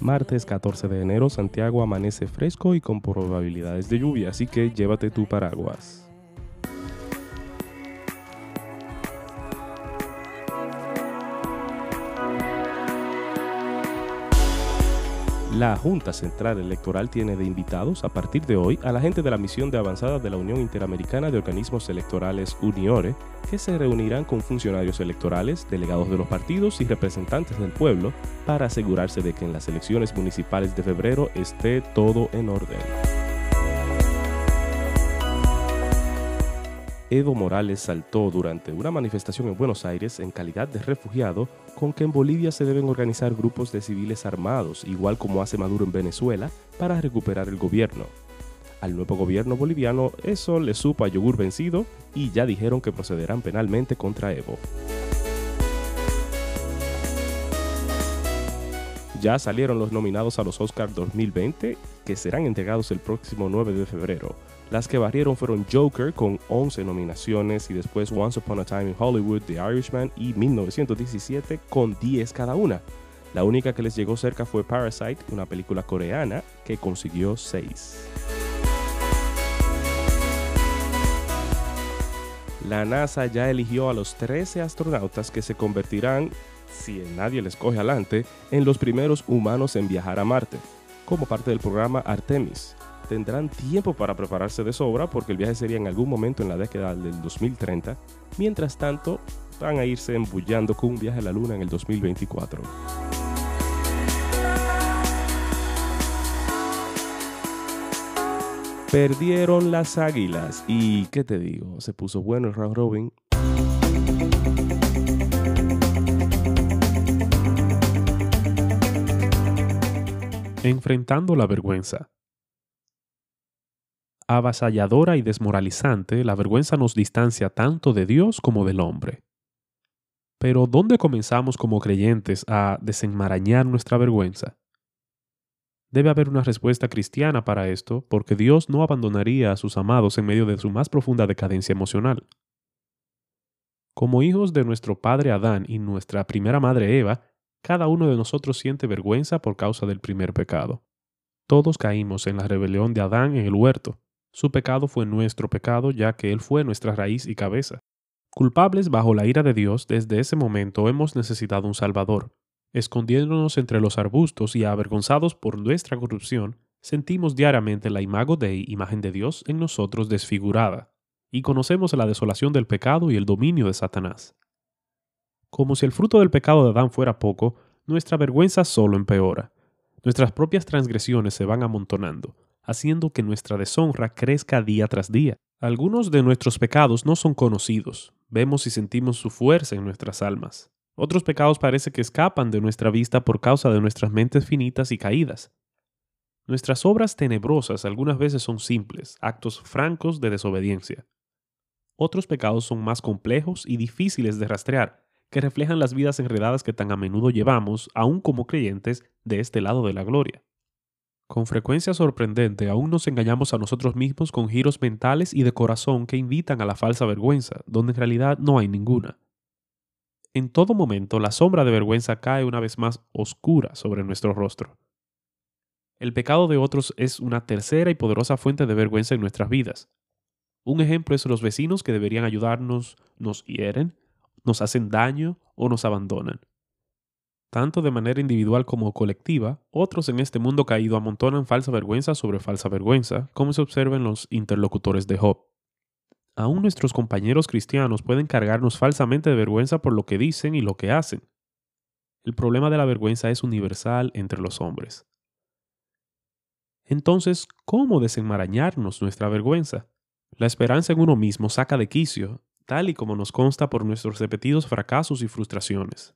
Martes 14 de enero, Santiago amanece fresco y con probabilidades de lluvia, así que llévate tu paraguas. La Junta Central Electoral tiene de invitados a partir de hoy a la gente de la misión de avanzada de la Unión Interamericana de Organismos Electorales UNIORE, que se reunirán con funcionarios electorales, delegados de los partidos y representantes del pueblo para asegurarse de que en las elecciones municipales de febrero esté todo en orden. Evo Morales saltó durante una manifestación en Buenos Aires en calidad de refugiado con que en Bolivia se deben organizar grupos de civiles armados, igual como hace Maduro en Venezuela, para recuperar el gobierno. Al nuevo gobierno boliviano eso le supo a yogur vencido y ya dijeron que procederán penalmente contra Evo. Ya salieron los nominados a los Oscars 2020, que serán entregados el próximo 9 de febrero. Las que barrieron fueron Joker con 11 nominaciones y después Once Upon a Time in Hollywood, The Irishman y 1917 con 10 cada una. La única que les llegó cerca fue Parasite, una película coreana que consiguió 6. La NASA ya eligió a los 13 astronautas que se convertirán, si nadie les coge adelante, en los primeros humanos en viajar a Marte, como parte del programa Artemis tendrán tiempo para prepararse de sobra porque el viaje sería en algún momento en la década del 2030. Mientras tanto, van a irse embullando con un viaje a la Luna en el 2024. Perdieron las águilas y, ¿qué te digo? Se puso bueno el round robin. Enfrentando la vergüenza. Avasalladora y desmoralizante, la vergüenza nos distancia tanto de Dios como del hombre. Pero ¿dónde comenzamos como creyentes a desenmarañar nuestra vergüenza? Debe haber una respuesta cristiana para esto, porque Dios no abandonaría a sus amados en medio de su más profunda decadencia emocional. Como hijos de nuestro padre Adán y nuestra primera madre Eva, cada uno de nosotros siente vergüenza por causa del primer pecado. Todos caímos en la rebelión de Adán en el huerto, su pecado fue nuestro pecado, ya que Él fue nuestra raíz y cabeza. Culpables bajo la ira de Dios, desde ese momento hemos necesitado un Salvador. Escondiéndonos entre los arbustos y avergonzados por nuestra corrupción, sentimos diariamente la imago Dei, imagen de Dios, en nosotros desfigurada, y conocemos la desolación del pecado y el dominio de Satanás. Como si el fruto del pecado de Adán fuera poco, nuestra vergüenza solo empeora. Nuestras propias transgresiones se van amontonando, haciendo que nuestra deshonra crezca día tras día. Algunos de nuestros pecados no son conocidos, vemos y sentimos su fuerza en nuestras almas. Otros pecados parece que escapan de nuestra vista por causa de nuestras mentes finitas y caídas. Nuestras obras tenebrosas algunas veces son simples, actos francos de desobediencia. Otros pecados son más complejos y difíciles de rastrear, que reflejan las vidas enredadas que tan a menudo llevamos, aún como creyentes, de este lado de la gloria. Con frecuencia sorprendente, aún nos engañamos a nosotros mismos con giros mentales y de corazón que invitan a la falsa vergüenza, donde en realidad no hay ninguna. En todo momento, la sombra de vergüenza cae una vez más oscura sobre nuestro rostro. El pecado de otros es una tercera y poderosa fuente de vergüenza en nuestras vidas. Un ejemplo es los vecinos que deberían ayudarnos, nos hieren, nos hacen daño o nos abandonan. Tanto de manera individual como colectiva, otros en este mundo caído amontonan falsa vergüenza sobre falsa vergüenza, como se observa en los interlocutores de Job. Aún nuestros compañeros cristianos pueden cargarnos falsamente de vergüenza por lo que dicen y lo que hacen. El problema de la vergüenza es universal entre los hombres. Entonces, ¿cómo desenmarañarnos nuestra vergüenza? La esperanza en uno mismo saca de quicio, tal y como nos consta por nuestros repetidos fracasos y frustraciones.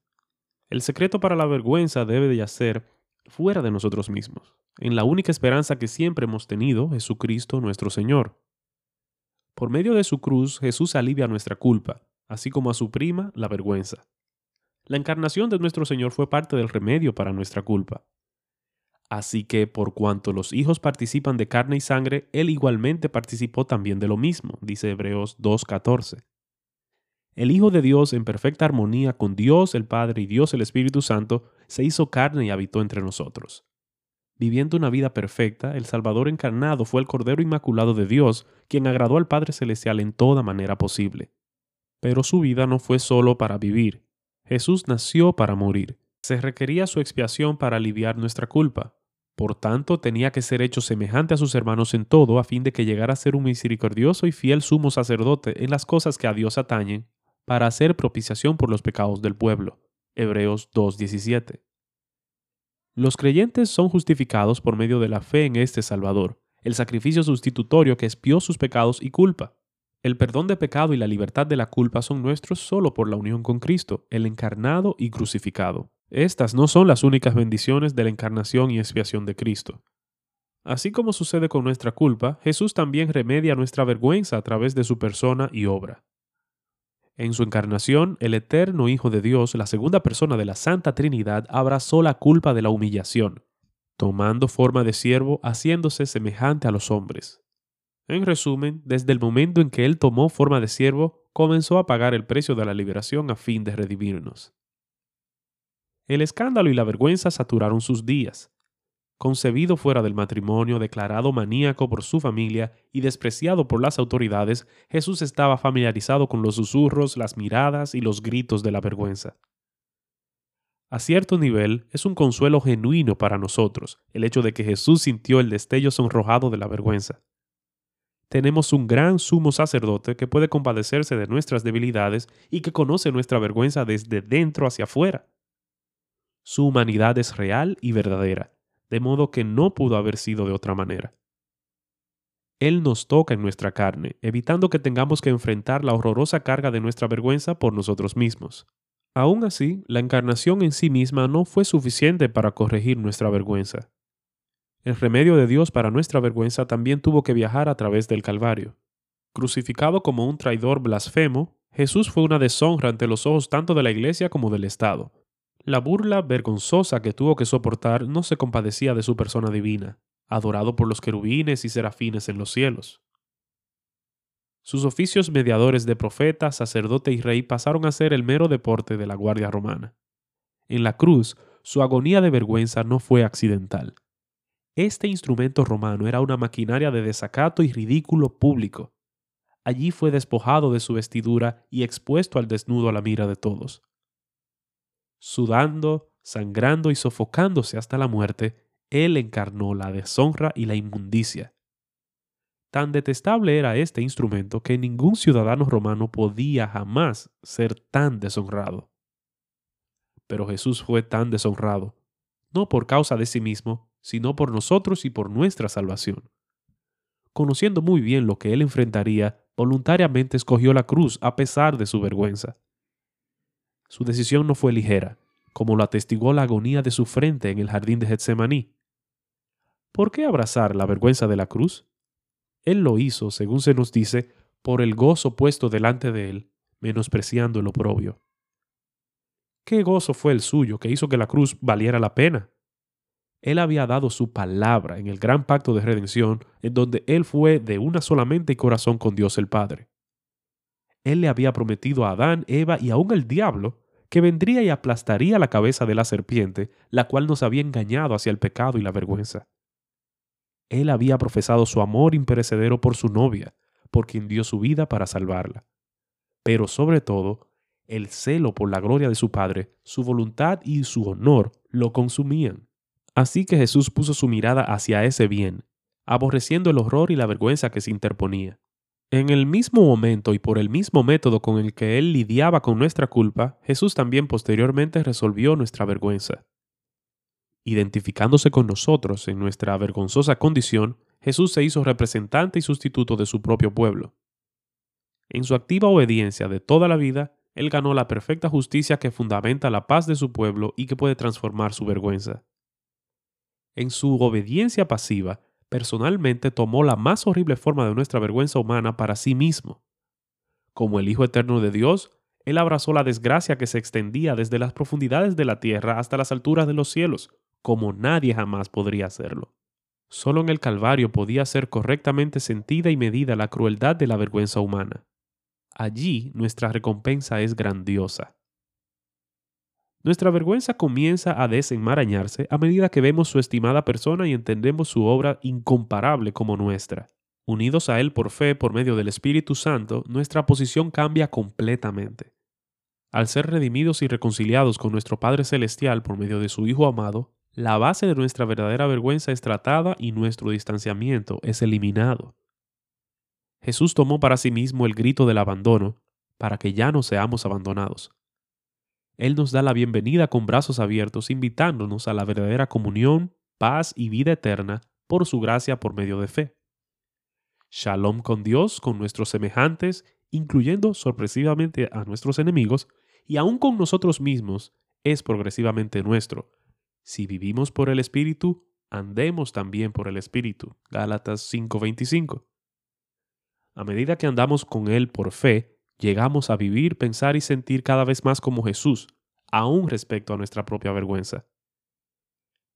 El secreto para la vergüenza debe de yacer fuera de nosotros mismos, en la única esperanza que siempre hemos tenido, Jesucristo nuestro Señor. Por medio de su cruz, Jesús alivia nuestra culpa, así como a su prima, la vergüenza. La encarnación de nuestro Señor fue parte del remedio para nuestra culpa. Así que, por cuanto los hijos participan de carne y sangre, Él igualmente participó también de lo mismo, dice Hebreos 2.14. El Hijo de Dios, en perfecta armonía con Dios el Padre y Dios el Espíritu Santo, se hizo carne y habitó entre nosotros. Viviendo una vida perfecta, el Salvador encarnado fue el Cordero Inmaculado de Dios, quien agradó al Padre Celestial en toda manera posible. Pero su vida no fue solo para vivir. Jesús nació para morir. Se requería su expiación para aliviar nuestra culpa. Por tanto, tenía que ser hecho semejante a sus hermanos en todo, a fin de que llegara a ser un misericordioso y fiel sumo sacerdote en las cosas que a Dios atañen, para hacer propiciación por los pecados del pueblo. Hebreos 2.17. Los creyentes son justificados por medio de la fe en este Salvador, el sacrificio sustitutorio que expió sus pecados y culpa. El perdón de pecado y la libertad de la culpa son nuestros solo por la unión con Cristo, el encarnado y crucificado. Estas no son las únicas bendiciones de la encarnación y expiación de Cristo. Así como sucede con nuestra culpa, Jesús también remedia nuestra vergüenza a través de su persona y obra. En su encarnación, el eterno Hijo de Dios, la segunda persona de la Santa Trinidad, abrazó la culpa de la humillación, tomando forma de siervo, haciéndose semejante a los hombres. En resumen, desde el momento en que Él tomó forma de siervo, comenzó a pagar el precio de la liberación a fin de redimirnos. El escándalo y la vergüenza saturaron sus días. Concebido fuera del matrimonio, declarado maníaco por su familia y despreciado por las autoridades, Jesús estaba familiarizado con los susurros, las miradas y los gritos de la vergüenza. A cierto nivel, es un consuelo genuino para nosotros el hecho de que Jesús sintió el destello sonrojado de la vergüenza. Tenemos un gran sumo sacerdote que puede compadecerse de nuestras debilidades y que conoce nuestra vergüenza desde dentro hacia afuera. Su humanidad es real y verdadera, de modo que no pudo haber sido de otra manera. Él nos toca en nuestra carne, evitando que tengamos que enfrentar la horrorosa carga de nuestra vergüenza por nosotros mismos. Aún así, la encarnación en sí misma no fue suficiente para corregir nuestra vergüenza. El remedio de Dios para nuestra vergüenza también tuvo que viajar a través del Calvario. Crucificado como un traidor blasfemo, Jesús fue una deshonra ante los ojos tanto de la Iglesia como del Estado. La burla vergonzosa que tuvo que soportar no se compadecía de su persona divina, adorado por los querubines y serafines en los cielos. Sus oficios mediadores de profeta, sacerdote y rey pasaron a ser el mero deporte de la Guardia Romana. En la cruz, su agonía de vergüenza no fue accidental. Este instrumento romano era una maquinaria de desacato y ridículo público. Allí fue despojado de su vestidura y expuesto al desnudo a la mira de todos sudando, sangrando y sofocándose hasta la muerte, Él encarnó la deshonra y la inmundicia. Tan detestable era este instrumento que ningún ciudadano romano podía jamás ser tan deshonrado. Pero Jesús fue tan deshonrado, no por causa de sí mismo, sino por nosotros y por nuestra salvación. Conociendo muy bien lo que él enfrentaría, voluntariamente escogió la cruz a pesar de su vergüenza. Su decisión no fue ligera, como lo atestiguó la agonía de su frente en el jardín de Getsemaní. ¿Por qué abrazar la vergüenza de la cruz? Él lo hizo, según se nos dice, por el gozo puesto delante de él, menospreciando el oprobio. ¿Qué gozo fue el suyo que hizo que la cruz valiera la pena? Él había dado su palabra en el gran pacto de redención, en donde él fue de una sola mente y corazón con Dios el Padre. Él le había prometido a Adán, Eva y aún al diablo que vendría y aplastaría la cabeza de la serpiente, la cual nos había engañado hacia el pecado y la vergüenza. Él había profesado su amor imperecedero por su novia, por quien dio su vida para salvarla. Pero sobre todo, el celo por la gloria de su Padre, su voluntad y su honor lo consumían. Así que Jesús puso su mirada hacia ese bien, aborreciendo el horror y la vergüenza que se interponía. En el mismo momento y por el mismo método con el que Él lidiaba con nuestra culpa, Jesús también posteriormente resolvió nuestra vergüenza. Identificándose con nosotros en nuestra vergonzosa condición, Jesús se hizo representante y sustituto de su propio pueblo. En su activa obediencia de toda la vida, Él ganó la perfecta justicia que fundamenta la paz de su pueblo y que puede transformar su vergüenza. En su obediencia pasiva, personalmente tomó la más horrible forma de nuestra vergüenza humana para sí mismo. Como el Hijo Eterno de Dios, Él abrazó la desgracia que se extendía desde las profundidades de la tierra hasta las alturas de los cielos, como nadie jamás podría hacerlo. Solo en el Calvario podía ser correctamente sentida y medida la crueldad de la vergüenza humana. Allí nuestra recompensa es grandiosa. Nuestra vergüenza comienza a desenmarañarse a medida que vemos su estimada persona y entendemos su obra incomparable como nuestra. Unidos a Él por fe por medio del Espíritu Santo, nuestra posición cambia completamente. Al ser redimidos y reconciliados con nuestro Padre Celestial por medio de su Hijo amado, la base de nuestra verdadera vergüenza es tratada y nuestro distanciamiento es eliminado. Jesús tomó para sí mismo el grito del abandono para que ya no seamos abandonados. Él nos da la bienvenida con brazos abiertos, invitándonos a la verdadera comunión, paz y vida eterna por su gracia por medio de fe. Shalom con Dios, con nuestros semejantes, incluyendo sorpresivamente a nuestros enemigos, y aún con nosotros mismos, es progresivamente nuestro. Si vivimos por el Espíritu, andemos también por el Espíritu. Gálatas 5:25. A medida que andamos con Él por fe, llegamos a vivir, pensar y sentir cada vez más como Jesús, aún respecto a nuestra propia vergüenza.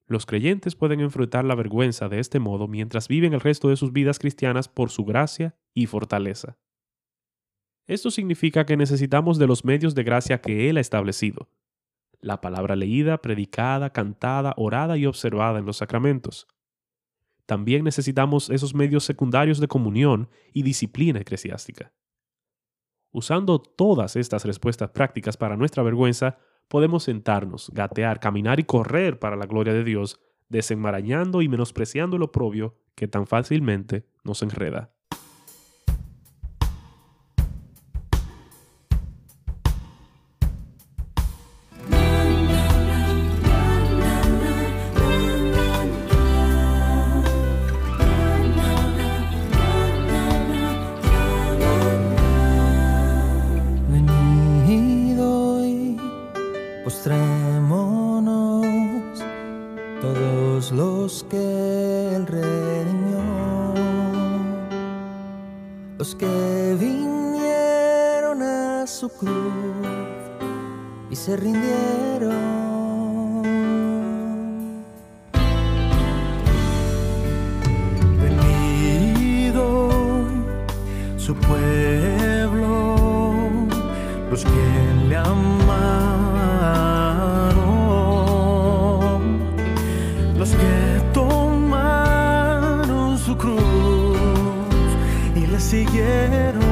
Los creyentes pueden enfrentar la vergüenza de este modo mientras viven el resto de sus vidas cristianas por su gracia y fortaleza. Esto significa que necesitamos de los medios de gracia que Él ha establecido. La palabra leída, predicada, cantada, orada y observada en los sacramentos. También necesitamos esos medios secundarios de comunión y disciplina eclesiástica. Usando todas estas respuestas prácticas para nuestra vergüenza, podemos sentarnos, gatear, caminar y correr para la gloria de Dios, desenmarañando y menospreciando lo propio que tan fácilmente nos enreda. Los que vinieron a su cruz y se rindieron. Su pueblo, los que cruz y le siguieron.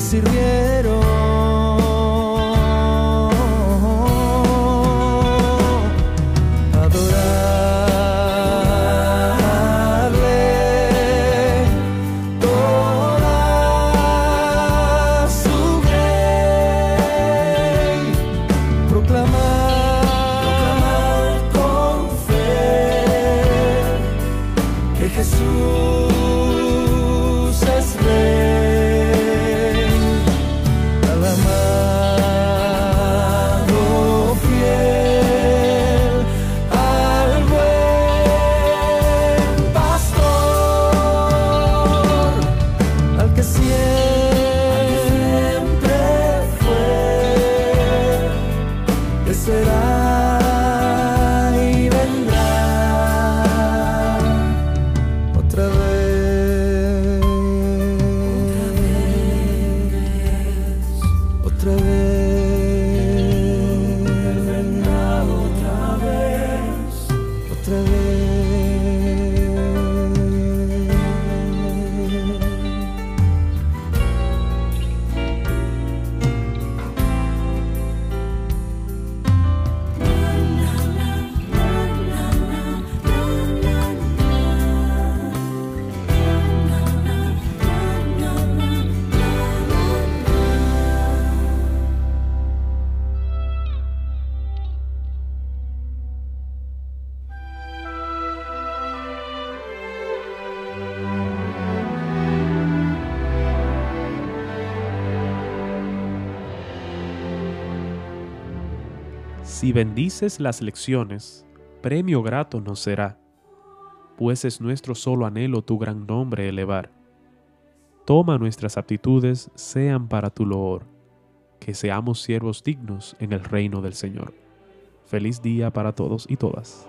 sirviera. Si bendices las lecciones, premio grato nos será, pues es nuestro solo anhelo tu gran nombre elevar. Toma nuestras aptitudes sean para tu loor, que seamos siervos dignos en el reino del Señor. Feliz día para todos y todas.